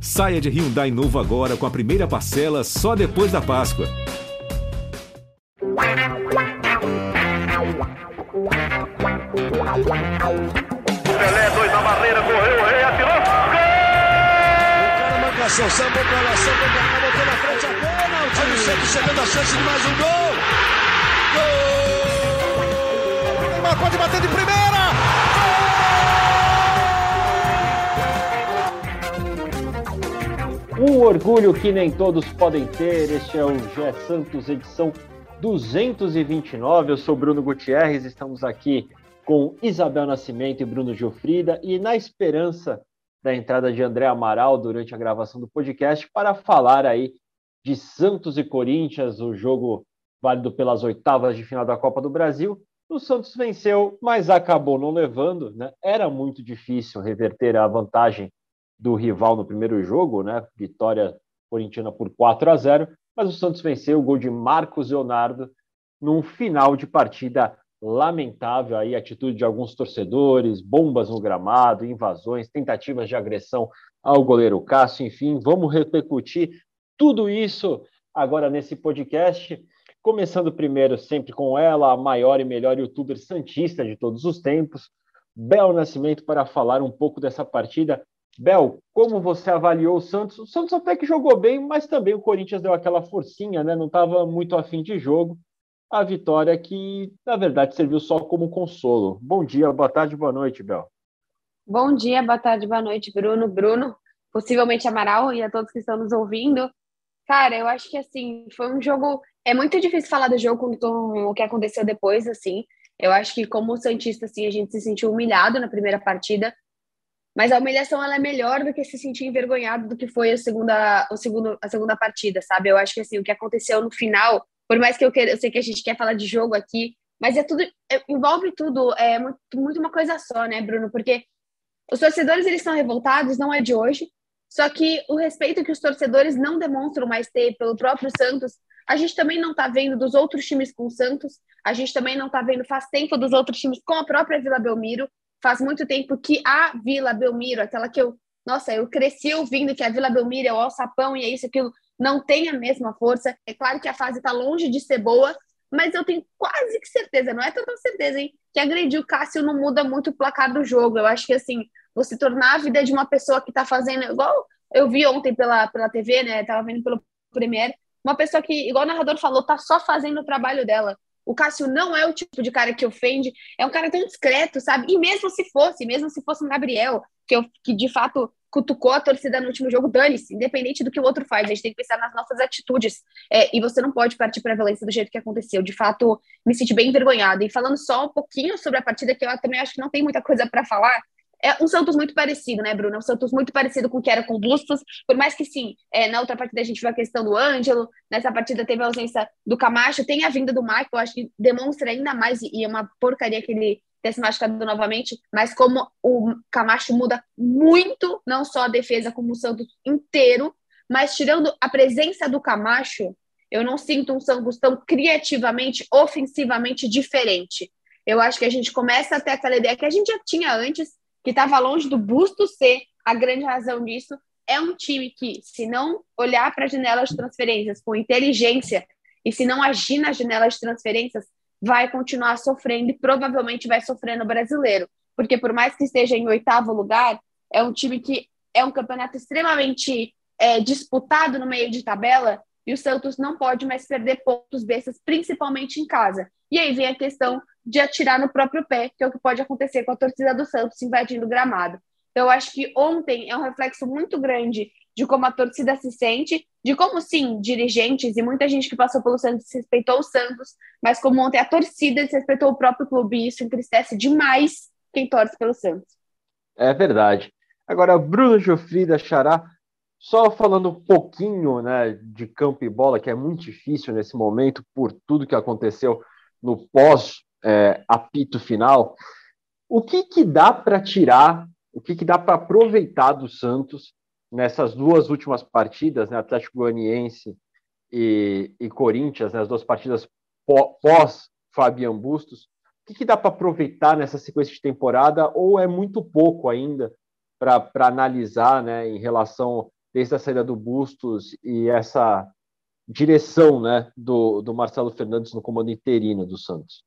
Saia de Hyundai novo agora com a primeira parcela só depois da Páscoa. Pelé, dois na barreira, correu, o rei atirou. Gol! O cara marcação, sambou pra lá, sambou pra cá, botou na frente a bola. O time sempre chegando a chance de mais um gol. Gol! Neymar pode bater de primeira. Um orgulho que nem todos podem ter. Este é o Gé Santos, edição 229. Eu sou Bruno Gutierrez, estamos aqui com Isabel Nascimento e Bruno Gilfrida, e na esperança da entrada de André Amaral durante a gravação do podcast para falar aí de Santos e Corinthians, o jogo válido pelas oitavas de final da Copa do Brasil. O Santos venceu, mas acabou não levando, né? Era muito difícil reverter a vantagem do rival no primeiro jogo, né? Vitória corintiana por 4 a 0, mas o Santos venceu o gol de Marcos Leonardo num final de partida lamentável aí atitude de alguns torcedores, bombas no gramado, invasões, tentativas de agressão ao goleiro Cássio, enfim, vamos repercutir tudo isso agora nesse podcast, começando primeiro sempre com ela, a maior e melhor youtuber santista de todos os tempos, Bel Nascimento para falar um pouco dessa partida Bel, como você avaliou o Santos? O Santos até que jogou bem, mas também o Corinthians deu aquela forcinha, né? Não estava muito afim de jogo. A vitória que, na verdade, serviu só como consolo. Bom dia, boa tarde, boa noite, Bel. Bom dia, boa tarde, boa noite, Bruno, Bruno, possivelmente Amaral e a todos que estão nos ouvindo. Cara, eu acho que assim, foi um jogo. É muito difícil falar do jogo com o que aconteceu depois, assim. Eu acho que, como Santista, assim, a gente se sentiu humilhado na primeira partida. Mas a humilhação ela é melhor do que se sentir envergonhado do que foi a segunda, o segundo, a segunda partida, sabe? Eu acho que assim, o que aconteceu no final, por mais que eu queira, eu sei que a gente quer falar de jogo aqui, mas é tudo é, envolve tudo, é muito, muito uma coisa só, né, Bruno? Porque os torcedores eles estão revoltados, não é de hoje. Só que o respeito que os torcedores não demonstram mais ter pelo próprio Santos, a gente também não está vendo dos outros times com o Santos, a gente também não está vendo faz tempo dos outros times com a própria Vila Belmiro faz muito tempo que a Vila Belmiro, aquela que eu, nossa, eu cresci ouvindo que a Vila Belmiro é o alçapão e é isso, aquilo, não tem a mesma força. É claro que a fase está longe de ser boa, mas eu tenho quase que certeza, não é tanta certeza, hein, que agredir o Cássio não muda muito o placar do jogo. Eu acho que, assim, você tornar a vida de uma pessoa que está fazendo, igual eu vi ontem pela, pela TV, né, tava vendo pelo Premier, uma pessoa que, igual o narrador falou, tá só fazendo o trabalho dela. O Cássio não é o tipo de cara que ofende, é um cara tão discreto, sabe? E mesmo se fosse, mesmo se fosse um Gabriel, que, eu, que de fato cutucou a torcida no último jogo, dane-se, independente do que o outro faz, a gente tem que pensar nas nossas atitudes. É, e você não pode partir para a violência do jeito que aconteceu. De fato, me senti bem envergonhada. E falando só um pouquinho sobre a partida, que eu também acho que não tem muita coisa para falar, é um Santos muito parecido, né, Bruno? É um Santos muito parecido com o que era com o Bustos, por mais que sim, é, na outra partida a gente viu a questão do Ângelo, nessa partida teve a ausência do Camacho, tem a vinda do Michael, acho que demonstra ainda mais, e é uma porcaria que ele ter se machucado novamente, mas como o Camacho muda muito, não só a defesa, como o Santos inteiro, mas tirando a presença do Camacho, eu não sinto um Santos tão criativamente, ofensivamente diferente. Eu acho que a gente começa a ter aquela ideia que a gente já tinha antes, que estava longe do busto ser a grande razão disso. É um time que, se não olhar para a janela de transferências com inteligência e se não agir nas janelas de transferências, vai continuar sofrendo e provavelmente vai sofrer no brasileiro. Porque, por mais que esteja em oitavo lugar, é um time que é um campeonato extremamente é, disputado no meio de tabela e o Santos não pode mais perder pontos bestas, principalmente em casa. E aí vem a questão de atirar no próprio pé, que é o que pode acontecer com a torcida do Santos invadindo o gramado. Então, eu acho que ontem é um reflexo muito grande de como a torcida se sente, de como, sim, dirigentes e muita gente que passou pelo Santos respeitou o Santos, mas como ontem a torcida respeitou o próprio clube, e isso entristece demais quem torce pelo Santos. É verdade. Agora, Bruno Jofrida, Xará, só falando um pouquinho né, de campo e bola, que é muito difícil nesse momento, por tudo que aconteceu no pós é, apito final, o que, que dá para tirar, o que, que dá para aproveitar do Santos nessas duas últimas partidas, né, Atlético Goianiense e, e Corinthians, né, as duas partidas pós Fabian Bustos, o que, que dá para aproveitar nessa sequência de temporada ou é muito pouco ainda para analisar né, em relação desde a saída do Bustos e essa direção né, do, do Marcelo Fernandes no comando interino do Santos?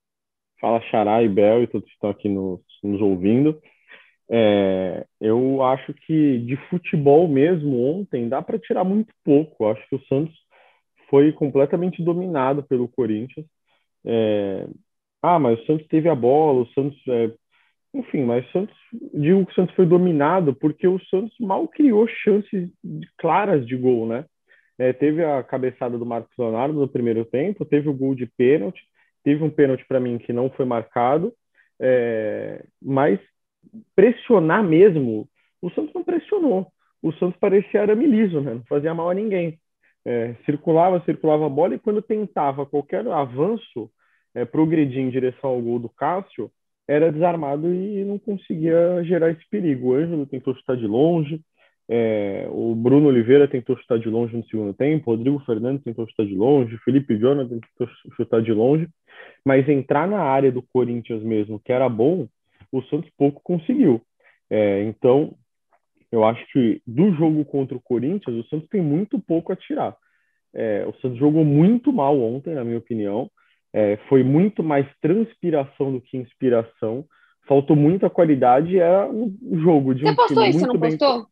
Fala Xará e Bel e todos que estão aqui nos, nos ouvindo. É, eu acho que de futebol mesmo ontem dá para tirar muito pouco. Eu acho que o Santos foi completamente dominado pelo Corinthians. É, ah, mas o Santos teve a bola, o Santos. É, enfim, mas o Santos. Digo que o Santos foi dominado porque o Santos mal criou chances claras de gol, né? É, teve a cabeçada do Marcos Leonardo no primeiro tempo, teve o gol de pênalti, teve um pênalti para mim que não foi marcado, é, mas pressionar mesmo, o Santos não pressionou. O Santos parecia arame liso, né? não fazia mal a ninguém. É, circulava, circulava a bola e quando tentava qualquer avanço, é, progredir em direção ao gol do Cássio, era desarmado e não conseguia gerar esse perigo. O Ângelo tentou chutar de longe, é, o Bruno Oliveira tentou chutar de longe no segundo tempo, o Rodrigo Fernandes tentou chutar de longe, o Felipe Jonathan tentou chutar de longe, mas entrar na área do Corinthians mesmo, que era bom, o Santos pouco conseguiu. É, então, eu acho que do jogo contra o Corinthians, o Santos tem muito pouco a tirar. É, o Santos jogou muito mal ontem, na minha opinião. É, foi muito mais transpiração do que inspiração. Faltou muita qualidade. Era um jogo de Você um postou time isso, muito não bem... postou?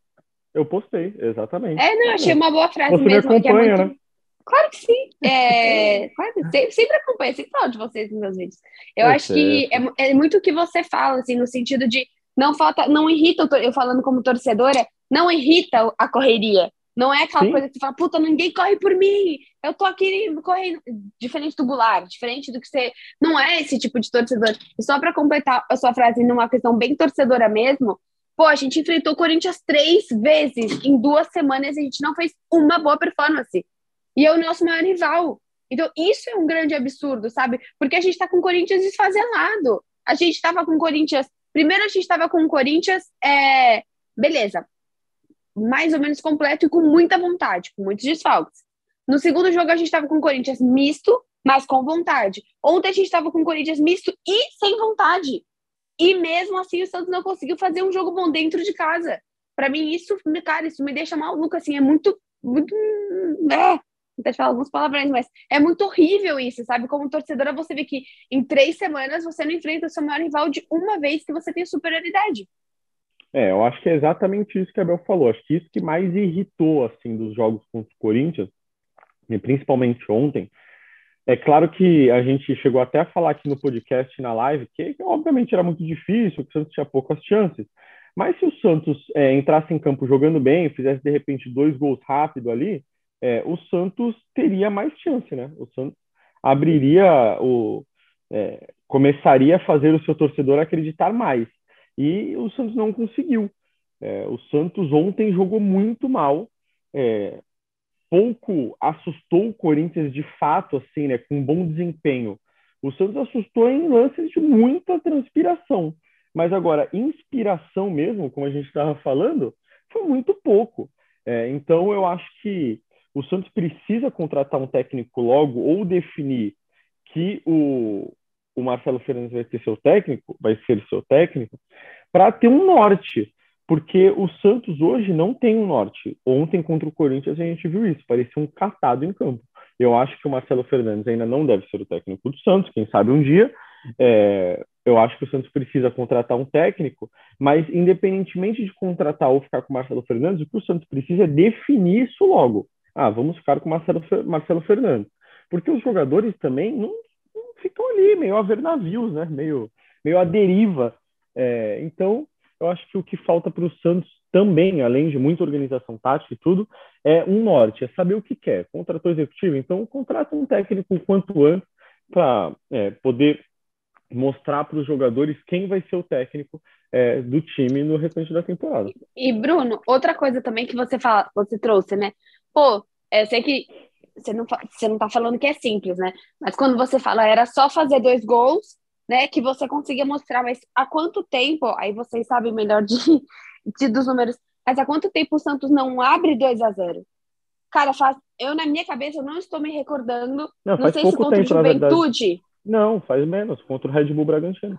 Eu postei, exatamente. É, não, achei uma boa frase Você me mesmo. que é acompanha, muito... né? Claro que sim. É, claro, sempre, sempre acompanho, sempre falo de vocês nos meus vídeos. Eu É acho que é, é muito o que você fala, assim, no sentido de não falta, não irrita, eu falando como torcedora, não irrita a correria. Não é aquela Sim. coisa que você fala, puta, ninguém corre por mim, eu tô aqui correndo. Diferente do Goulart, diferente do que você. Não é esse tipo de torcedor. E só para completar a sua frase numa questão bem torcedora mesmo, pô, a gente enfrentou o Corinthians três vezes em duas semanas e a gente não fez uma boa performance. E é o nosso maior rival. Então, isso é um grande absurdo, sabe? Porque a gente tá com o Corinthians desfazelado. A gente tava com o Corinthians. Primeiro, a gente tava com o Corinthians. É... Beleza. Mais ou menos completo e com muita vontade, com muitos desfalques. No segundo jogo, a gente tava com o Corinthians misto, mas com vontade. Ontem, a gente tava com o Corinthians misto e sem vontade. E mesmo assim, o Santos não conseguiu fazer um jogo bom dentro de casa. Para mim, isso, cara, isso me deixa maluco, assim, é muito, muito, é, até falar alguns palavrões, mas é muito horrível isso, sabe? Como torcedora, você vê que em três semanas você não enfrenta o seu maior rival de uma vez que você tem superioridade. É, eu acho que é exatamente isso que a Bel falou. Acho que isso que mais irritou, assim, dos jogos contra o Corinthians, e principalmente ontem, é claro que a gente chegou até a falar aqui no podcast, na live, que, obviamente era muito difícil, que o Santos tinha poucas chances. Mas se o Santos é, entrasse em campo jogando bem, fizesse de repente dois gols rápido ali, é, o Santos teria mais chance, né? O Santos abriria o. É, começaria a fazer o seu torcedor acreditar mais. E o Santos não conseguiu. É, o Santos ontem jogou muito mal. É, pouco assustou o Corinthians de fato, assim, né? Com um bom desempenho. O Santos assustou em lances de muita transpiração. Mas agora, inspiração mesmo, como a gente estava falando, foi muito pouco. É, então, eu acho que o Santos precisa contratar um técnico logo ou definir que o, o Marcelo Fernandes vai ser seu técnico, vai ser seu técnico, para ter um norte. Porque o Santos hoje não tem um norte. Ontem contra o Corinthians a gente viu isso, parecia um catado em campo. Eu acho que o Marcelo Fernandes ainda não deve ser o técnico do Santos, quem sabe um dia. É, eu acho que o Santos precisa contratar um técnico, mas independentemente de contratar ou ficar com o Marcelo Fernandes, o que o Santos precisa é definir isso logo. Ah, vamos ficar com o Marcelo, Marcelo Fernandes. Porque os jogadores também não, não ficam ali, meio a ver navios, né? meio, meio deriva. É, então, eu acho que o que falta para o Santos também, além de muita organização tática e tudo, é um norte, é saber o que quer. Contratou executivo, então contrata um técnico o quanto antes para é, poder mostrar para os jogadores quem vai ser o técnico é, do time no restante da temporada. E, Bruno, outra coisa também que você fala, você trouxe, né? Pô, eu sei que você não, você não tá falando que é simples, né? Mas quando você fala era só fazer dois gols, né? Que você conseguia mostrar, mas há quanto tempo, aí vocês sabem melhor de, de dos números, mas há quanto tempo o Santos não abre 2 a 0 Cara, faz, eu na minha cabeça eu não estou me recordando, Não, não faz sei se pouco contra o tempo. Juventude. Não, faz menos, contra o Red Bull Bragantino.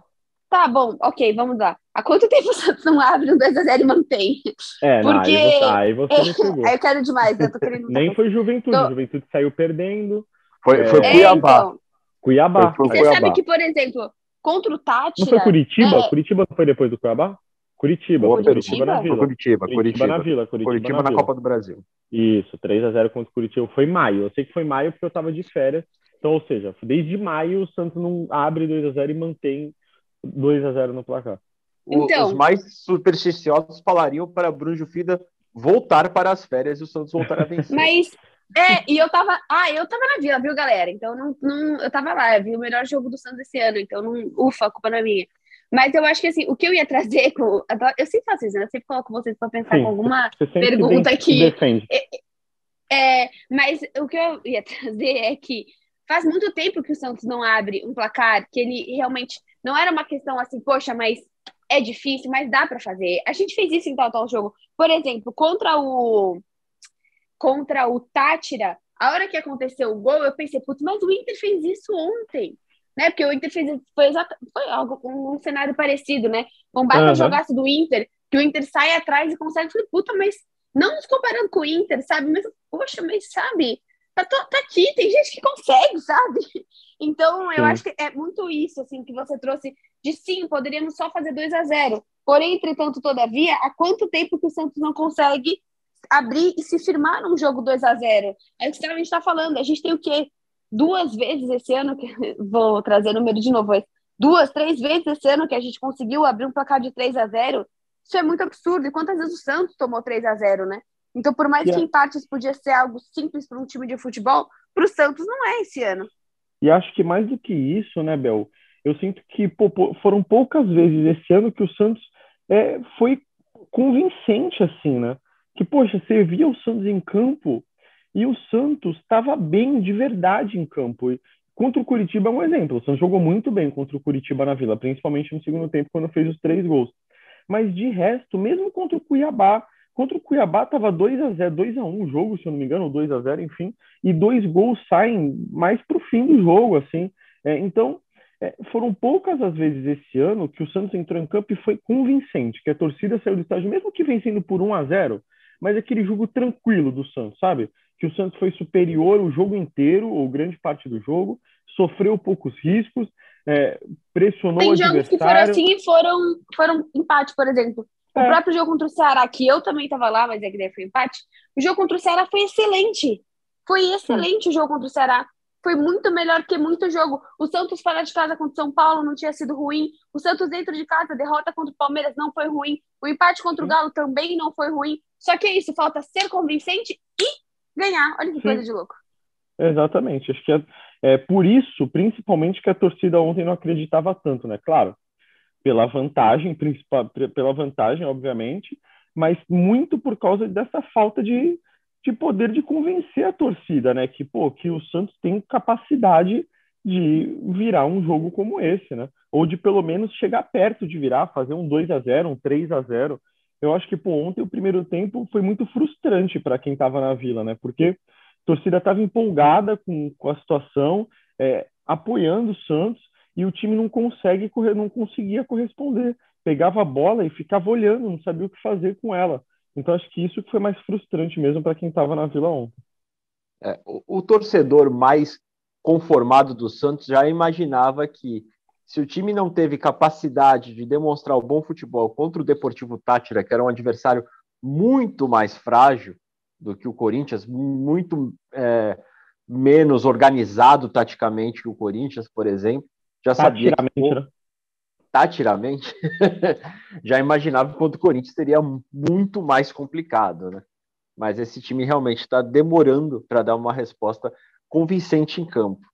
Tá bom, ok, vamos lá. Há quanto tempo o Santos não abre um 2x0 e mantém? É, não, Porque- aí você, aí você. Aí eu quero demais, eu tô querendo. Nem foi Juventude, Tô- Juventude saiu perdendo. Foi, É. foi É, Cuiabá. então. Cuiabá. Foi pro Você Cuiabá. sabe que, por exemplo, contra o Tátira. Não foi Curitiba? É. Curitiba foi depois do Cuiabá? Curitiba, Boa Curitiba? Curitiba na Vila. Curitiba, Curitiba Curitiba. na Vila, Curitiba, Curitiba na, na Vila. Copa do Brasil. Isso, 3 a 0 contra o Curitiba. Foi maio. Eu sei que foi maio porque eu tava de férias. Então, ou seja, desde maio o Santos não abre 2 a 0 e mantém 2 a 0 no placar. Então. Os mais supersticiosos falariam para Bruno Jufrida voltar para as férias e o Santos voltar a vencer. Mas. É, e eu tava. Ah, eu tava na vila, viu, galera? Então não, não, eu tava lá, eu vi o melhor jogo do Santos esse ano, então não. Ufa, a culpa não é minha. Mas eu acho que assim, o que eu ia trazer com. Eu sempre faço isso, né? Eu sempre coloco vocês pra pensar Sim. com alguma. Pergunta se aqui. defende. É, mas o que eu ia trazer é que faz muito tempo que o Santos não abre um placar, que ele realmente não era uma questão assim, poxa, mas é difícil, mas dá pra fazer. A gente fez isso em tal tal jogo. Por exemplo, contra o contra o Tátira, a hora que aconteceu o gol, eu pensei, putz, mas o Inter fez isso ontem. Né? Porque o Inter fez foi, exata, foi algo um, um cenário parecido, né? Um baita Aham. jogaço do Inter, que o Inter sai atrás e consegue, falei, puta, mas não nos comparando com o Inter, sabe? Mas, poxa, mas sabe, tá, to- tá aqui, tem gente que consegue, sabe? Então, eu Sim. acho que é muito isso, assim, que você trouxe de sim, poderíamos só fazer 2 a 0 Porém, entretanto, todavia, há quanto tempo que o Santos não consegue abrir e se firmar num jogo 2 a 0 É o que a gente está falando, a gente tem o quê? Duas vezes esse ano, que vou trazer o número de novo, duas, três vezes esse ano que a gente conseguiu abrir um placar de 3 a 0 Isso é muito absurdo. E quantas vezes o Santos tomou 3 a 0 né? Então, por mais Yeah. que em partes podia ser algo simples para um time de futebol, para o Santos não é esse ano. E acho que mais do que isso, né, Bel? Eu sinto que pô, foram poucas vezes esse ano que o Santos é, foi convincente, assim, né? Que, poxa, você via o Santos em campo e o Santos estava bem de verdade em campo. E contra o Curitiba é um exemplo. O Santos jogou muito bem contra o Curitiba na Vila, principalmente no segundo tempo, quando fez os três gols. Mas de resto, mesmo contra o Cuiabá, contra o Cuiabá estava 2 a 0 2 a 1 o jogo, se eu não me engano, ou 2 a 0 enfim, e dois gols saem mais para o fim do jogo, assim. É, então, é, foram poucas as vezes esse ano que o Santos entrou em campo e foi convincente, que a torcida saiu do estádio, mesmo que vencendo por 1 a 0 mas aquele jogo tranquilo do Santos, sabe? Que o Santos foi superior o jogo inteiro, ou grande parte do jogo, sofreu poucos riscos, é, pressionou Tem o jogos que foram adversário. assim e foram, foram empate, por exemplo. O É. próprio jogo contra o Ceará, que eu também estava lá, mas é que daí foi empate. O jogo contra o Ceará foi excelente. Foi excelente o jogo contra o Ceará. Foi muito melhor que muito jogo. O Santos fora de casa contra o São Paulo não tinha sido ruim. O Santos dentro de casa, derrota contra o Palmeiras não foi ruim. O empate contra o Galo também não foi ruim. Só que é isso, falta ser convincente e ganhar. Olha que Sim. coisa de louco. Exatamente. Acho que é, é por isso, principalmente, que a torcida ontem não acreditava tanto, né? Claro, pela vantagem, principal, pela vantagem, obviamente, mas muito por causa dessa falta de, de poder de convencer a torcida, né? Que, pô, que o Santos tem capacidade de virar um jogo como esse, né? Ou de pelo menos chegar perto de virar, fazer um 2 a 0 um 3 a 0 Eu acho que, pô, ontem o primeiro tempo foi muito frustrante para quem estava na vila, né? Porque a torcida estava empolgada com, com a situação, é, apoiando o Santos, e o time não consegue correr, não conseguia corresponder. Pegava a bola e ficava olhando, não sabia o que fazer com ela. Então acho que isso foi mais frustrante mesmo para quem estava na Vila ontem. É, o, o torcedor mais conformado do Santos já imaginava que se o time não teve capacidade de demonstrar o bom futebol contra o Deportivo Tátira, que era um adversário muito mais frágil do que o Corinthians, muito é, menos organizado taticamente que o Corinthians, por exemplo, já sabia que, Tatiramente, né? tatiramente, já imaginava que contra o Corinthians seria muito mais complicado, né? Mas esse time realmente está demorando para dar uma resposta convincente em campo.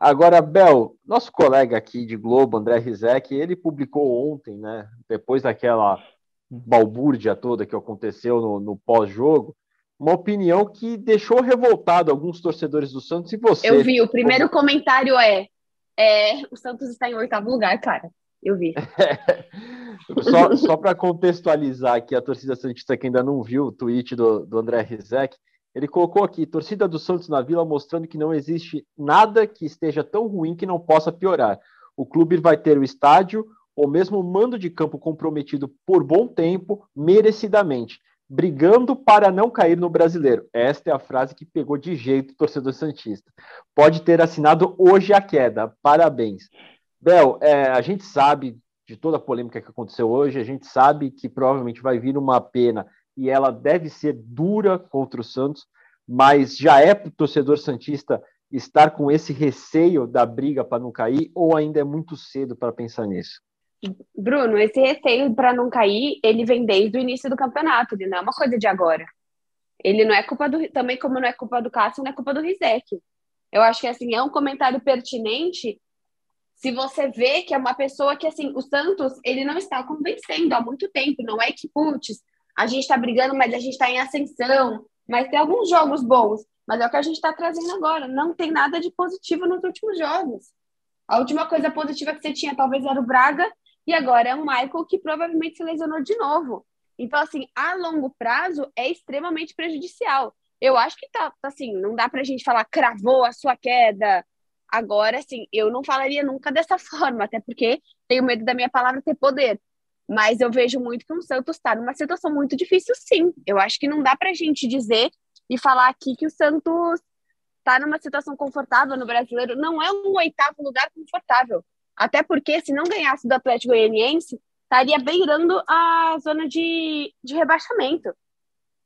Agora, Bel, nosso colega aqui de Globo, André Rizek, ele publicou ontem, né? Depois daquela balbúrdia toda que aconteceu no, no pós-jogo, uma opinião que deixou revoltado alguns torcedores do Santos e você. Eu vi, o primeiro comentário é, é o Santos está em oitavo lugar, cara. Eu vi. só só para contextualizar aqui a torcida Santista que ainda não viu o tweet do, do André Rizek, ele colocou aqui: torcida do Santos na Vila mostrando que não existe nada que esteja tão ruim que não possa piorar. O clube vai ter o estádio ou mesmo mando de campo comprometido por bom tempo, merecidamente, brigando para não cair no brasileiro. Esta é a frase que pegou de jeito o torcedor Santista. Pode ter assinado hoje a queda. Parabéns. Bel, é, a gente sabe de toda a polêmica que aconteceu hoje, a gente sabe que provavelmente vai vir uma pena e ela deve ser dura contra o Santos, mas já é para o torcedor Santista estar com esse receio da briga para não cair ou ainda é muito cedo para pensar nisso? Bruno, esse receio para não cair, ele vem desde o início do campeonato, ele não é uma coisa de agora. Ele não é culpa do. Também, como não é culpa do Cássio, não é culpa do Rizek. Eu acho que assim, é um comentário pertinente se você vê que é uma pessoa que, assim, o Santos, ele não está convencendo há muito tempo. Não é que, putz, a gente está brigando, mas a gente está em ascensão. Mas tem alguns jogos bons. Mas é o que a gente está trazendo agora. Não tem nada de positivo nos últimos jogos. A última coisa positiva que você tinha talvez era o Braga e agora é o Michael que provavelmente se lesionou de novo. Então, assim, a longo prazo é extremamente prejudicial. Eu acho que tá, assim, não dá pra gente falar cravou a sua queda. Agora, assim, eu não falaria nunca dessa forma, até porque tenho medo da minha palavra ter poder. Mas eu vejo muito que o Santos está numa situação muito difícil, sim. Eu acho que não dá pra gente dizer e falar aqui que o Santos está numa situação confortável no brasileiro. Não é um oitavo lugar confortável. Até porque, se não ganhasse do Atlético Goianiense, estaria beirando a zona de, de rebaixamento.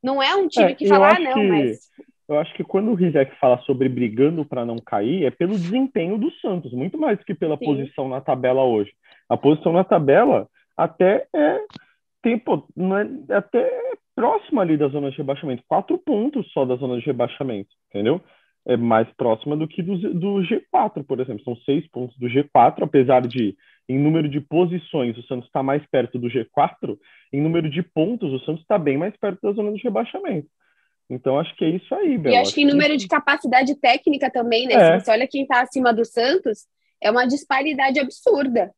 Não é um time É, que fala, ah, não, que- mas. Eu acho que quando o Rizek fala sobre brigando para não cair, é pelo desempenho do Santos, muito mais que pela Sim. posição na tabela hoje. A posição na tabela até é tem, pô, não é, até próxima ali da zona de rebaixamento, quatro pontos só da zona de rebaixamento, entendeu? É mais próxima do que do, do G4, por exemplo. São seis pontos do G4, apesar de, em número de posições, o Santos está mais perto do G4, em número de pontos, o Santos está bem mais perto da zona de rebaixamento. Então, acho que é isso aí, Bel. E acho que em número de capacidade técnica também, né? É. Se você olha quem está acima do Santos, é uma disparidade absurda.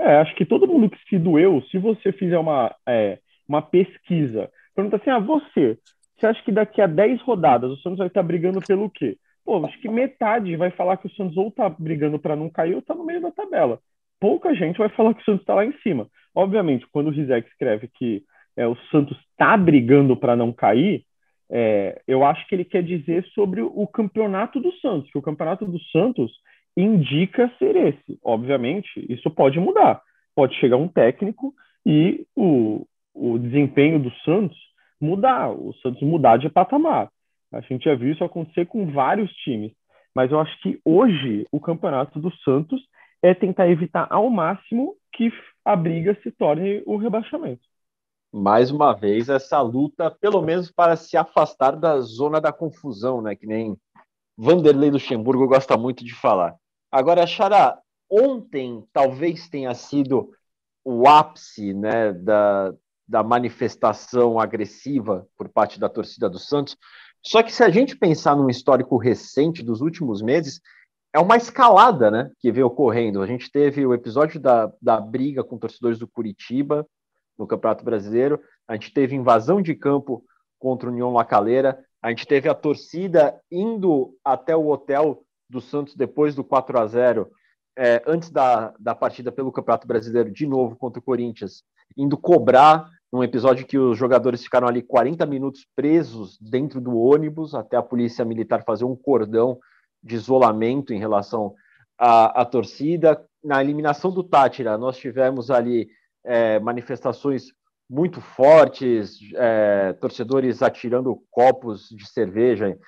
É, acho que todo mundo que se doeu, se você fizer uma, é, uma pesquisa, pergunta assim, ah, você, você acha que daqui a 10 rodadas o Santos vai estar brigando pelo quê? Pô, acho que metade vai falar que o Santos ou tá brigando para não cair ou tá no meio da tabela. Pouca gente vai falar que o Santos está lá em cima. Obviamente, quando o Rizek escreve que é, o Santos está brigando para não cair, é, eu acho que ele quer dizer sobre o campeonato do Santos, que o campeonato do Santos indica ser esse. Obviamente, isso pode mudar. Pode chegar um técnico e o, o desempenho do Santos mudar, o Santos mudar de patamar. A gente já viu isso acontecer com vários times. Mas eu acho que hoje o campeonato do Santos é tentar evitar ao máximo que a briga se torne o rebaixamento. mais uma vez essa luta, pelo menos para se afastar da zona da confusão, né? Que nem Vanderlei Luxemburgo gosta muito de falar. Agora, Xará, ontem talvez tenha sido o ápice né, da, da manifestação agressiva por parte da torcida do Santos. Só que se a gente pensar num histórico recente dos últimos meses, é uma escalada né, que veio ocorrendo. A gente teve o episódio da, da briga com torcedores do Curitiba, no Campeonato Brasileiro. A gente teve invasão de campo contra o União Lacaleira. A gente teve a torcida indo até o hotel do Santos depois do 4 a 0 é, antes da, da partida pelo Campeonato Brasileiro, de novo contra o Corinthians, indo cobrar num episódio que os jogadores ficaram ali 40 minutos presos dentro do ônibus, até a polícia militar fazer um cordão de isolamento em relação à, à torcida. Na eliminação do Tátira, nós tivemos ali é, manifestações muito fortes, é, torcedores atirando copos de cerveja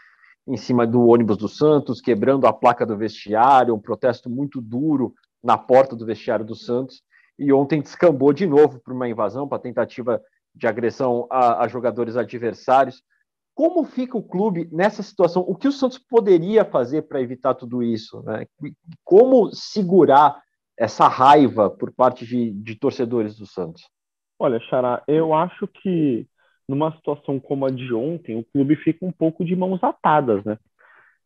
em cima do ônibus do Santos, quebrando a placa do vestiário, um protesto muito duro na porta do vestiário do Santos. E ontem descambou de novo para uma invasão, para tentativa de agressão a, a, jogadores adversários. Como fica o clube nessa situação? O que o Santos poderia fazer para evitar tudo isso? Né? Como segurar essa raiva por parte de, de torcedores do Santos? Olha, Xará, eu acho que numa situação como a de ontem, o clube fica um pouco de mãos atadas, né?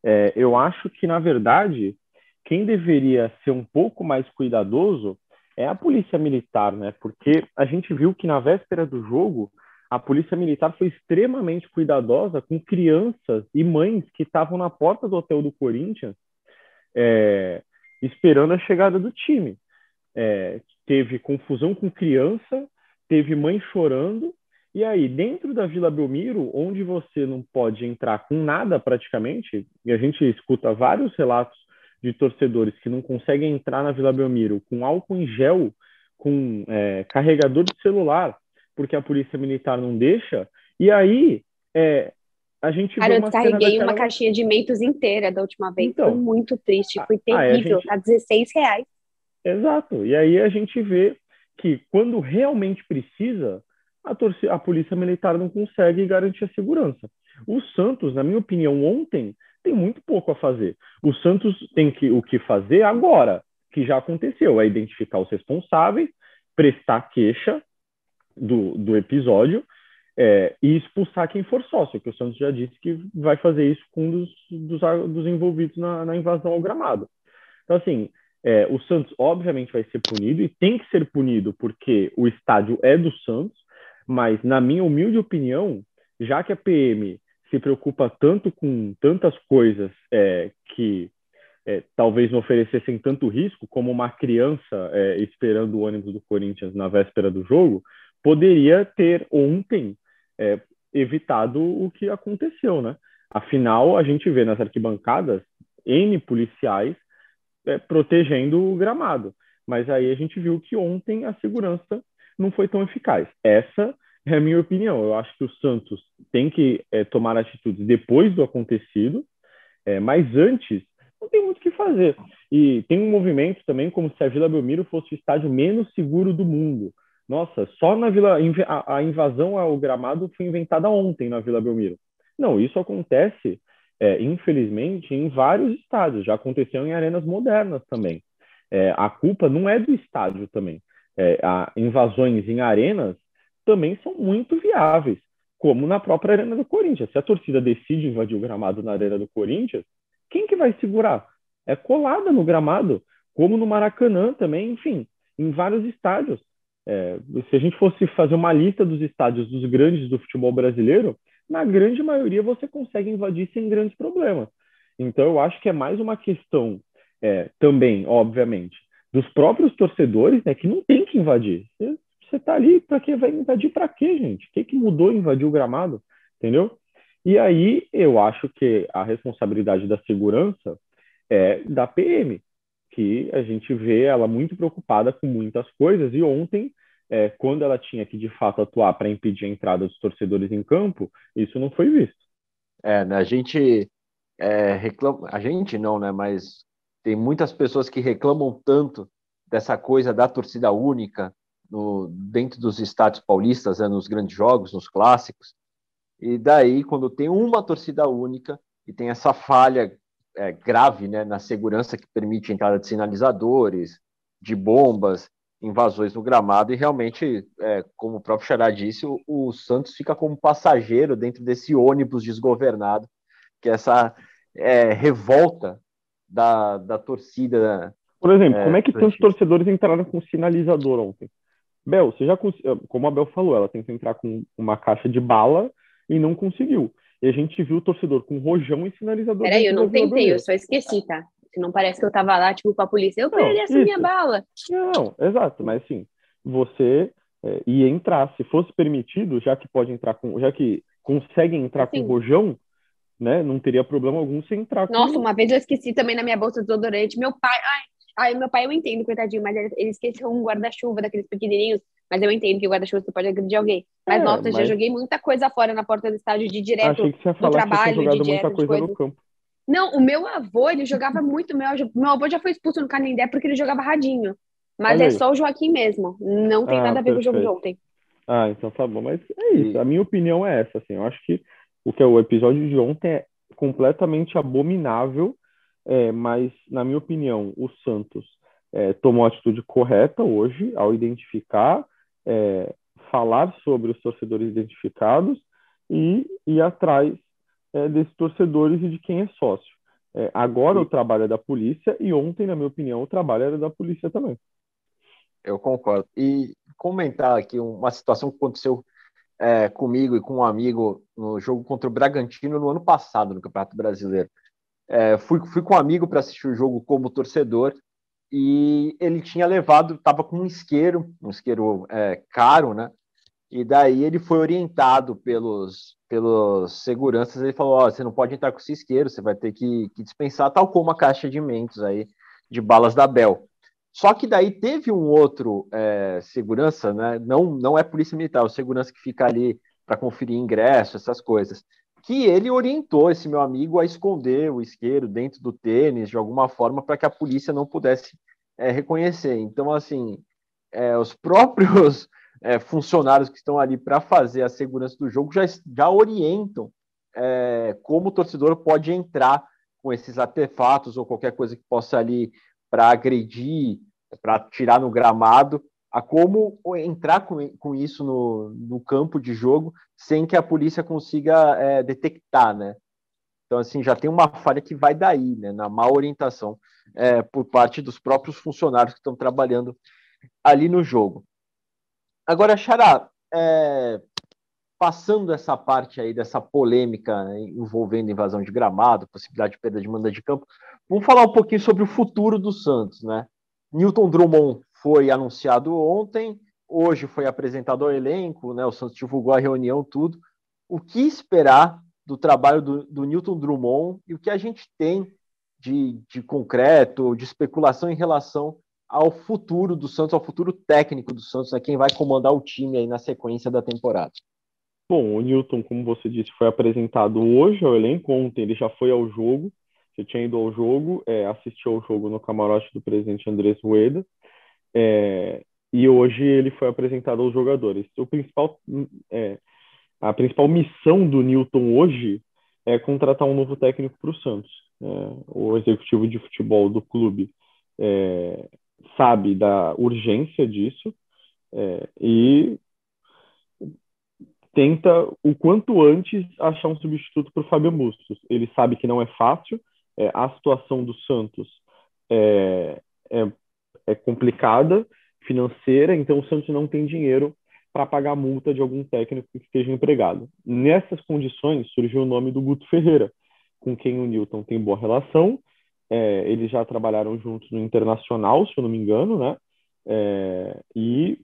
É, eu acho que, na verdade, quem deveria ser um pouco mais cuidadoso é a polícia militar, né? Porque a gente viu que na véspera do jogo, a polícia militar foi extremamente cuidadosa com crianças e mães que estavam na porta do hotel do Corinthians é, esperando a chegada do time. É, teve confusão com criança, teve mãe chorando. E aí, dentro da Vila Belmiro, onde você não pode entrar com nada praticamente, e a gente escuta vários relatos de torcedores que não conseguem entrar na Vila Belmiro com álcool em gel, com é, carregador de celular, porque a polícia militar não deixa. E aí, é, a gente Cara, eu descarreguei uma caixinha de Mentos inteira da última vez. Então, foi muito triste, foi terrível. Gente... Tá 16 reais. Exato. E aí a gente vê que quando realmente precisa, a, torcida, a polícia militar não consegue garantir a segurança. O Santos, na minha opinião, ontem tem muito pouco a fazer. O Santos tem que, o que fazer agora, que já aconteceu, é identificar os responsáveis, prestar queixa do, do episódio é, e expulsar quem for sócio, que o Santos já disse que vai fazer isso com um dos, dos, dos envolvidos na, na invasão ao gramado. Então, assim, é, o Santos, obviamente, vai ser punido e tem que ser punido porque o estádio é do Santos, mas, na minha humilde opinião, já que a PM se preocupa tanto com tantas coisas é, que é, talvez não oferecessem tanto risco, como uma criança é, esperando o ônibus do Corinthians na véspera do jogo, poderia ter ontem é, evitado o que aconteceu, né? Afinal, a gente vê nas arquibancadas N policiais é, protegendo o gramado. Mas aí a gente viu que ontem a segurança não foi tão eficaz. Essa é a minha opinião. Eu acho que o Santos tem que é, tomar atitudes depois do acontecido, é, mas antes não tem muito o que fazer. E tem um movimento também como se a Vila Belmiro fosse o estádio menos seguro do mundo. Nossa, só na Vila a invasão ao gramado foi inventada ontem na Vila Belmiro. Não, isso acontece é, infelizmente, em vários estádios. Já aconteceu em arenas modernas também. É, a culpa não é do estádio também. É, invasões em arenas também são muito viáveis, como na própria Arena do Corinthians. Se a torcida decide invadir o gramado na Arena do Corinthians, quem que vai segurar? É colada no gramado, como no Maracanã também, enfim, em vários estádios. É, se a gente fosse fazer uma lista dos estádios dos grandes do futebol brasileiro, na grande maioria você consegue invadir sem grandes problemas. Então, eu acho que é mais uma questão é, também, obviamente, dos próprios torcedores, né, que não tem que invadir. Você está ali, para que vai invadir para quê, gente? O que, que mudou invadir o gramado? Entendeu? E aí eu acho que a responsabilidade da segurança é da PM, que a gente vê ela muito preocupada com muitas coisas, e ontem é, quando ela tinha que de fato atuar para impedir a entrada dos torcedores em campo, isso não foi visto. É, né, a gente é, reclama, a gente não, né? Mas tem muitas pessoas que reclamam tanto dessa coisa da torcida única no, dentro dos estádios paulistas, né, nos grandes jogos, nos clássicos. E daí, quando tem uma torcida única e tem essa falha é, grave né, na segurança que permite a entrada de sinalizadores, de bombas, invasões no gramado e realmente, é, como o próprio Xará disse, o, o, Santos fica como passageiro dentro desse ônibus desgovernado, que é essa é, revolta da, da torcida. Por exemplo, é, como é que tantos torcedores entraram com sinalizador ontem? Bel, você já como a Bel falou, ela tentou entrar com uma caixa de bala e não conseguiu. E a gente viu o torcedor com rojão e sinalizador. Peraí, eu não tentei, eu só esqueci, tá? Que não parece que eu tava lá, tipo, com a polícia. Eu perdi essa minha bala. Não, exato, mas assim, você é, ia entrar, se fosse permitido, já que pode entrar com, já que consegue entrar assim. com rojão, né? Não teria problema algum se entrar Nossa, com... uma vez eu esqueci também na minha bolsa de desodorante. Meu pai, ai, ai, meu pai eu entendo, coitadinho, mas ele, ele esqueceu um guarda-chuva daqueles pequenininhos. Mas eu entendo que o guarda-chuva você pode agredir alguém. Mas, é, nossa, mas... já joguei muita coisa fora na porta do estádio, de direto Achei que você ia falar do trabalho, que de direto, muita coisa, coisa no campo. Não, o meu avô, ele jogava muito. Meu, meu avô já foi expulso no Canindé porque ele jogava radinho. Mas é só o Joaquim mesmo. Não tem ah, nada a ver perfeito. com o jogo de ontem. Ah, então tá bom. Mas é isso. A minha opinião é essa. Assim, eu acho que o que é o episódio de ontem é completamente abominável. É, mas, na minha opinião, o Santos é, tomou a atitude correta hoje ao identificar, é, falar sobre os torcedores identificados e ir atrás é, desses torcedores e de quem é sócio. É, agora o trabalho é da polícia e ontem, na minha opinião, o trabalho era da polícia também. Eu concordo. E comentar aqui uma situação que aconteceu é, comigo e com um amigo no jogo contra o Bragantino no ano passado, no Campeonato Brasileiro. É, fui, fui com um amigo para assistir o jogo como torcedor e ele tinha levado, estava com um isqueiro, um isqueiro é, caro, né? E daí ele foi orientado pelos, pelos seguranças, ele falou, ó, oh, você não pode entrar com esse isqueiro, você vai ter que, que dispensar, tal como a caixa de mentos aí, de balas da Bel. Só que daí teve um outro é, segurança, né? Não, não é polícia militar, é o segurança que fica ali para conferir ingresso, essas coisas. Que ele orientou esse meu amigo a esconder o isqueiro dentro do tênis de alguma forma para que a polícia não pudesse é, reconhecer. Então, assim, é, os próprios é, funcionários que estão ali para fazer a segurança do jogo já, já orientam é, como o torcedor pode entrar com esses artefatos ou qualquer coisa que possa ali para agredir, para tirar no gramado, a como entrar com, com isso no, no campo de jogo sem que a polícia consiga é, detectar, né? Então, assim, já tem uma falha que vai daí, né? Na má orientação é, por parte dos próprios funcionários que estão trabalhando ali no jogo. Agora, Xará, é, passando essa parte aí dessa polêmica né, envolvendo invasão de gramado, possibilidade de perda de manda de campo, vamos falar um pouquinho sobre o futuro do Santos, né? Newton Drummond foi anunciado ontem, hoje foi apresentado ao elenco, né? O Santos divulgou a reunião, tudo. O que esperar do trabalho do, do Newton Drummond e o que a gente tem de, de concreto, de especulação em relação ao futuro do Santos, ao futuro técnico do Santos, a né? quem vai comandar o time aí na sequência da temporada. Bom, o Newton, como você disse, foi apresentado hoje ao elenco, ontem ele já foi ao jogo, já tinha ido ao jogo, é, assistiu ao jogo no camarote do presidente Andrés Rueda, é, e hoje ele foi apresentado aos jogadores. O principal, é, a principal missão do Newton hoje é contratar um novo técnico para o Santos. É, o executivo de futebol do clube é, sabe da urgência disso é, e tenta o quanto antes achar um substituto para o Fábio Bustos. Ele sabe que não é fácil, é, a situação do Santos é, é, é, complicada, financeira, então o Santos não tem dinheiro para pagar a multa de algum técnico que esteja empregado. Nessas condições surgiu o nome do Guto Ferreira, com quem o Newton tem boa relação, é, eles já trabalharam juntos no Internacional, se eu não me engano, né? É, e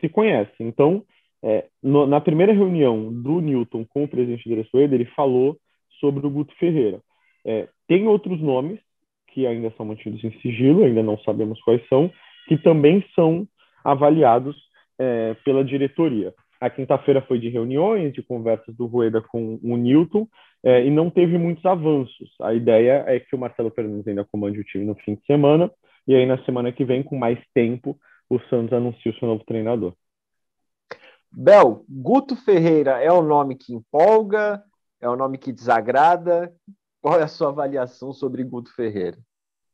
se conhecem. Então, é, no, na primeira reunião do Newton com o presidente da Sueda, ele falou sobre o Guto Ferreira. É, tem outros nomes que ainda são mantidos em sigilo, ainda não sabemos quais são, que também são avaliados é, pela diretoria. A quinta-feira foi de reuniões, de conversas do Rueda com o Newton, é, e não teve muitos avanços. A ideia é que o Marcelo Fernandes ainda comande o time no fim de semana, e aí na semana que vem, com mais tempo, o Santos anuncia o seu novo treinador. Bel, Guto Ferreira é o nome que empolga? É o nome que desagrada? Qual é a sua avaliação sobre Guto Ferreira?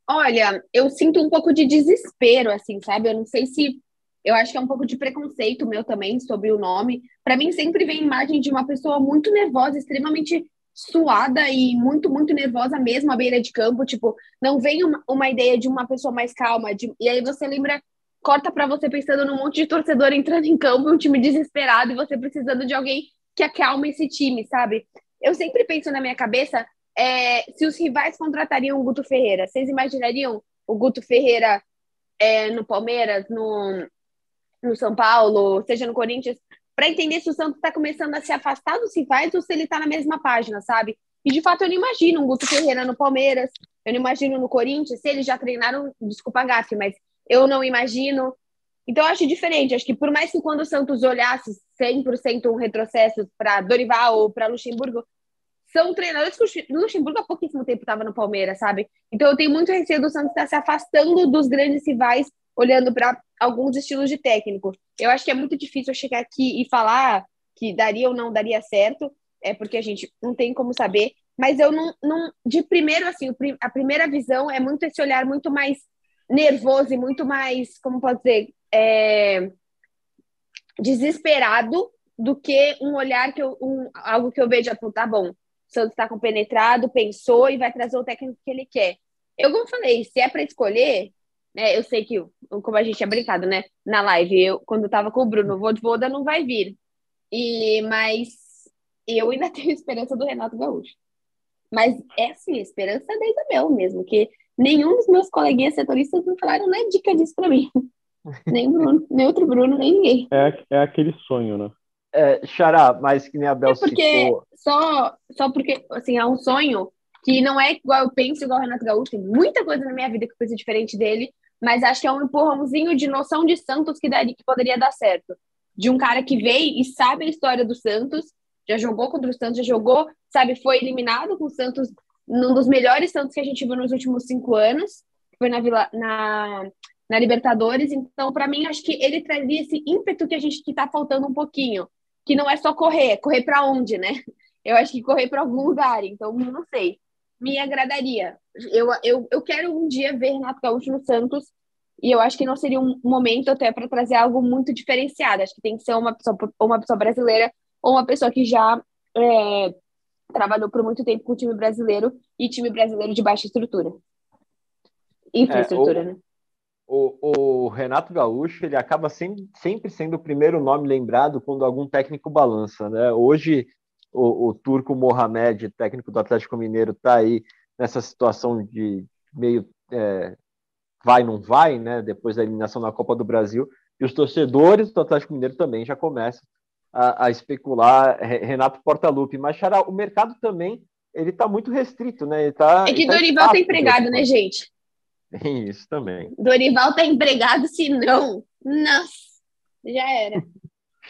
Olha, eu sinto um pouco de desespero, assim, sabe? Eu não sei se. Eu acho que é um pouco de preconceito meu também sobre o nome. Para mim, sempre vem a imagem de uma pessoa muito nervosa, extremamente suada e muito, muito nervosa mesmo à beira de campo. Tipo, não vem uma, uma ideia de uma pessoa mais calma. De, e aí você lembra, corta para você pensando num monte de torcedor entrando em campo, um time desesperado e você precisando de alguém que acalme esse time, sabe? Eu sempre penso na minha cabeça é, se os rivais contratariam o Guto Ferreira. Vocês imaginariam o Guto Ferreira é, no Palmeiras, no, no São Paulo, seja no Corinthians? para entender se o Santos está começando a se afastar dos rivais ou se ele está na mesma página, sabe? E de fato eu não imagino um Guto Ferreira no Palmeiras, eu não imagino no Corinthians, se eles já treinaram, desculpa gafe, mas eu não imagino. Então eu acho diferente, acho que por mais que quando o Santos olhasse 100% um retrocesso para Dorival ou para Luxemburgo, são treinadores que o Luxemburgo há pouquíssimo tempo estava no Palmeiras, sabe? Então eu tenho muito receio do Santos estar tá se afastando dos grandes rivais olhando para alguns estilos de técnico. Eu acho que é muito difícil eu chegar aqui e falar que daria ou não daria certo, é porque a gente não tem como saber. Mas eu não, não de primeiro assim, a primeira visão é muito esse olhar muito mais nervoso e muito mais, como pode dizer, é, desesperado do que um olhar que eu, um, algo que eu vejo, tipo, tá bom, o Santos está compenetrado, pensou e vai trazer o técnico que ele quer. Eu, como falei, se é para escolher, né? Eu sei que, como a gente tinha brincado, né? Na live, eu, quando eu tava com o Bruno, o Voda não vai vir. E, mas eu ainda tenho esperança do Renato Gaúcho. Mas é assim, esperança da Isabel mesmo, que nenhum dos meus coleguinhas setoristas não falaram nem dica disso para mim. nem Bruno, nem outro Bruno, nem ninguém. É, é aquele sonho, né? É, Xará, mas que nem a Bel é porque citou... Só, só porque, assim, é um sonho que não é igual eu penso, igual o Renato Gaúcho. Tem muita coisa na minha vida que eu penso diferente dele, mas acho que é um empurrãozinho de noção de Santos que, daria, que poderia dar certo. De um cara que veio e sabe a história do Santos, já jogou contra o Santos, já jogou, sabe, foi eliminado com o Santos num dos melhores Santos que a gente viu nos últimos cinco anos, foi na, Vila, na, na Libertadores. Então, para mim, acho que ele trazia esse ímpeto que a gente que tá faltando um pouquinho que não é só correr, correr para onde, né? Eu acho que correr para algum lugar, então não sei. Me agradaria. Eu, eu, eu quero um dia ver Renato Gaúcho no Santos e eu acho que não seria um momento até para trazer algo muito diferenciado. Acho que tem que ser uma pessoa, uma pessoa brasileira ou uma pessoa que já é, trabalhou por muito tempo com o time brasileiro e time brasileiro de baixa estrutura. Infraestrutura, é, ou, né? o, o, Renato Gaúcho ele acaba sempre, sempre sendo o primeiro nome lembrado quando algum técnico balança. Né? Hoje, o, o Turco Mohamed, técnico do Atlético Mineiro, está aí nessa situação de meio é, vai, não vai, né? depois da eliminação na Copa do Brasil. E os torcedores do Atlético Mineiro também já começam a, a especular Renato Portaluppi. Mas, Xará, o mercado também ele está muito restrito. Né? Ele tá, é que tá Dorival está empregado, né, gente? Tem isso também. Dorival tá empregado, se não, nossa, já era.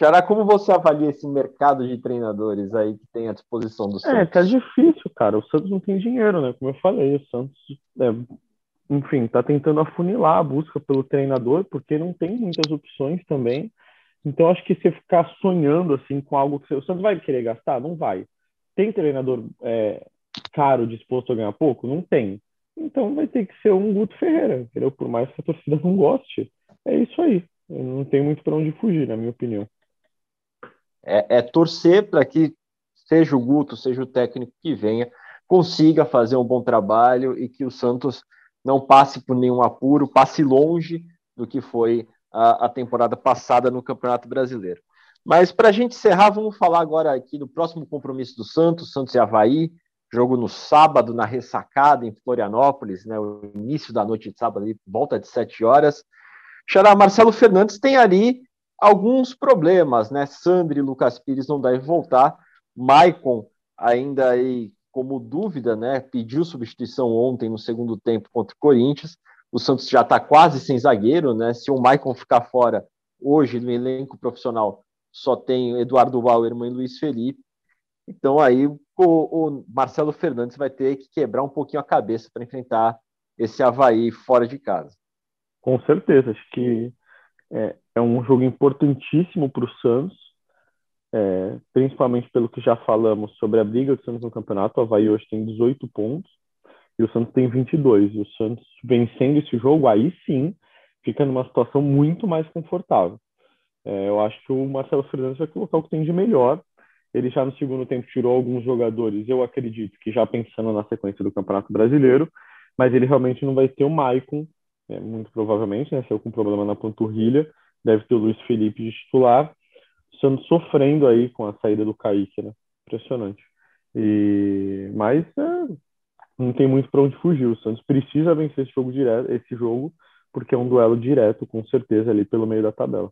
Xará, como você avalia esse mercado de treinadores aí que tem à disposição do Santos? É, tá difícil, cara. O Santos não tem dinheiro, né? Como eu falei, o Santos, é, enfim, tá tentando afunilar a busca pelo treinador, porque não tem muitas opções também. Então, acho que você ficar sonhando assim com algo que você... o Santos vai querer gastar? Não vai. Tem treinador é, caro disposto a ganhar pouco? Não tem. Então vai ter que ser um Guto Ferreira, entendeu? Por mais que a torcida não goste. É isso aí. Não tem muito para onde fugir, na minha opinião. É, é torcer para que seja o Guto, seja o técnico que venha, consiga fazer um bom trabalho e que o Santos não passe por nenhum apuro, passe longe do que foi a, a temporada passada no Campeonato Brasileiro. Mas para a gente encerrar, vamos falar agora aqui do próximo compromisso do Santos, Santos e Havaí, jogo no sábado, na ressacada, em Florianópolis, né, o início da noite de sábado, ali, volta de sete horas. Xará, Marcelo Fernandes tem ali alguns problemas, né? Sandri e Lucas Pires não devem voltar. Maicon ainda aí como dúvida, né? Pediu substituição ontem no segundo tempo contra o Corinthians. O Santos já está quase sem zagueiro, né? Se o Maicon ficar fora hoje no elenco profissional, só tem Eduardo Bauerman e Luiz Felipe. Então aí o, o, Marcelo Fernandes vai ter que quebrar um pouquinho a cabeça para enfrentar esse Havaí fora de casa. Com certeza, acho que é, é um jogo importantíssimo para o Santos, é, principalmente pelo que já falamos sobre a briga do Santos no campeonato. O Havaí hoje tem 18 pontos e o Santos tem 22. E o Santos vencendo esse jogo, aí sim, fica numa situação muito mais confortável. É, eu acho que o Marcelo Fernandes vai colocar o que tem de melhor ele já no segundo tempo tirou alguns jogadores, eu acredito que já pensando na sequência do Campeonato Brasileiro, mas ele realmente não vai ter o Maicon, né, muito provavelmente, né, saiu com problema na panturrilha, deve ter o Luiz Felipe de titular, Santos sofrendo aí com a saída do Kaique, né? Impressionante. E mas é, não tem muito para onde fugir. O Santos precisa vencer esse jogo direto, esse jogo, porque é um duelo direto, com certeza ali pelo meio da tabela.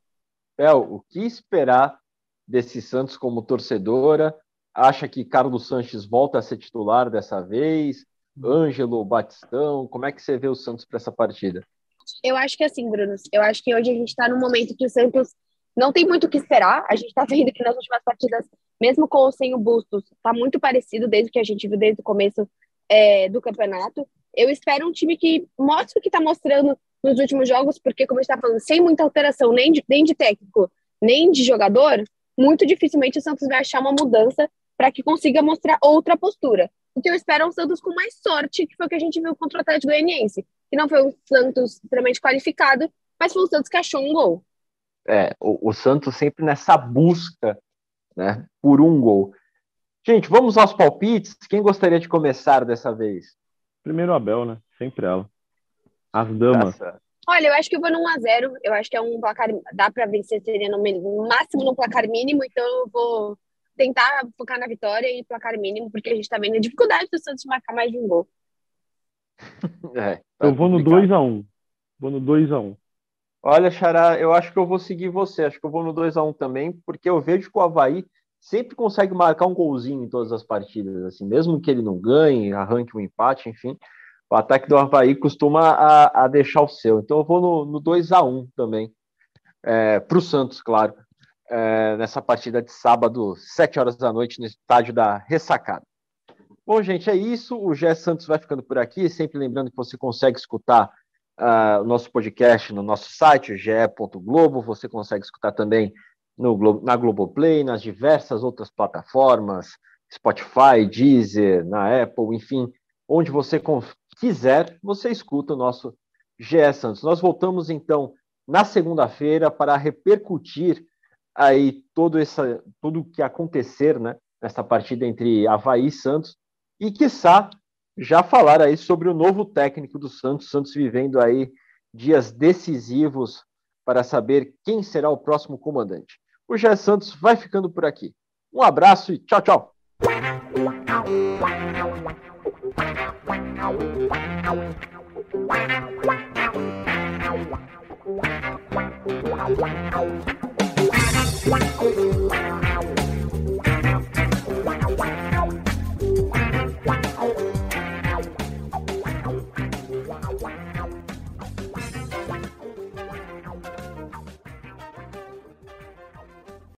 É, o que esperar desse Santos como torcedora? Acha que Carlos Sanches volta a ser titular dessa vez? Ângelo, Batistão, como é que você vê o Santos para essa partida? Eu acho que assim, Bruno, eu acho que hoje a gente está num momento que o Santos não tem muito o que esperar. A gente está vendo que nas últimas partidas, mesmo com ou sem o Bustos, está muito parecido desde que a gente viu desde o começo é, do campeonato. Eu espero um time que mostre o que está mostrando nos últimos jogos, porque, como a gente está falando, sem muita alteração, nem de, nem de técnico, nem de jogador, muito dificilmente o Santos vai achar uma mudança para que consiga mostrar outra postura. O que eu espero é um Santos com mais sorte, que foi o que a gente viu contra o Atlético Goianiense. Que não foi um Santos extremamente qualificado, mas foi um Santos que achou um gol. É, o, o Santos sempre nessa busca né, por um gol. Gente, vamos aos palpites. Quem gostaria de começar dessa vez? Primeiro Abel, né? Sempre ela. As damas. Tá Olha, eu acho que eu vou no 1x0. Eu acho que é um placar. Dá para vencer, seria no, no máximo no placar mínimo. Então eu vou tentar focar na vitória e placar mínimo, porque a gente tá vendo a dificuldade do Santos marcar mais de um gol. É, tá eu vou no 2x1. Um. Vou no 2x1. Um. Olha, Xará, eu acho que eu vou seguir você. Acho que eu vou no 2x1 um também, porque eu vejo que o Havaí sempre consegue marcar um golzinho em todas as partidas, assim, mesmo que ele não ganhe, arranque um empate, enfim. O ataque do Havaí costuma a, a deixar o seu. Então eu vou no, no 2 a 1 também. É, para o Santos, claro. É, nessa partida de sábado, 7 horas da noite, no estádio da Ressacada. Bom, gente, é isso. O Gé Santos vai ficando por aqui. Sempre lembrando que você consegue escutar uh, o nosso podcast no nosso site, ge.globo. Você consegue escutar também no Glo na Globoplay, nas diversas outras plataformas, Spotify, Deezer, na Apple, enfim, onde você quiser, você escuta o nosso GE Santos. Nós voltamos então na segunda-feira para repercutir aí todo essa tudo o que acontecer, né, nessa partida entre Havaí e Santos e quiçá já falar aí sobre o novo técnico do Santos, Santos vivendo aí dias decisivos para saber quem será o próximo comandante. O Gé Santos vai ficando por aqui. Um abraço e tchau, tchau. Wow.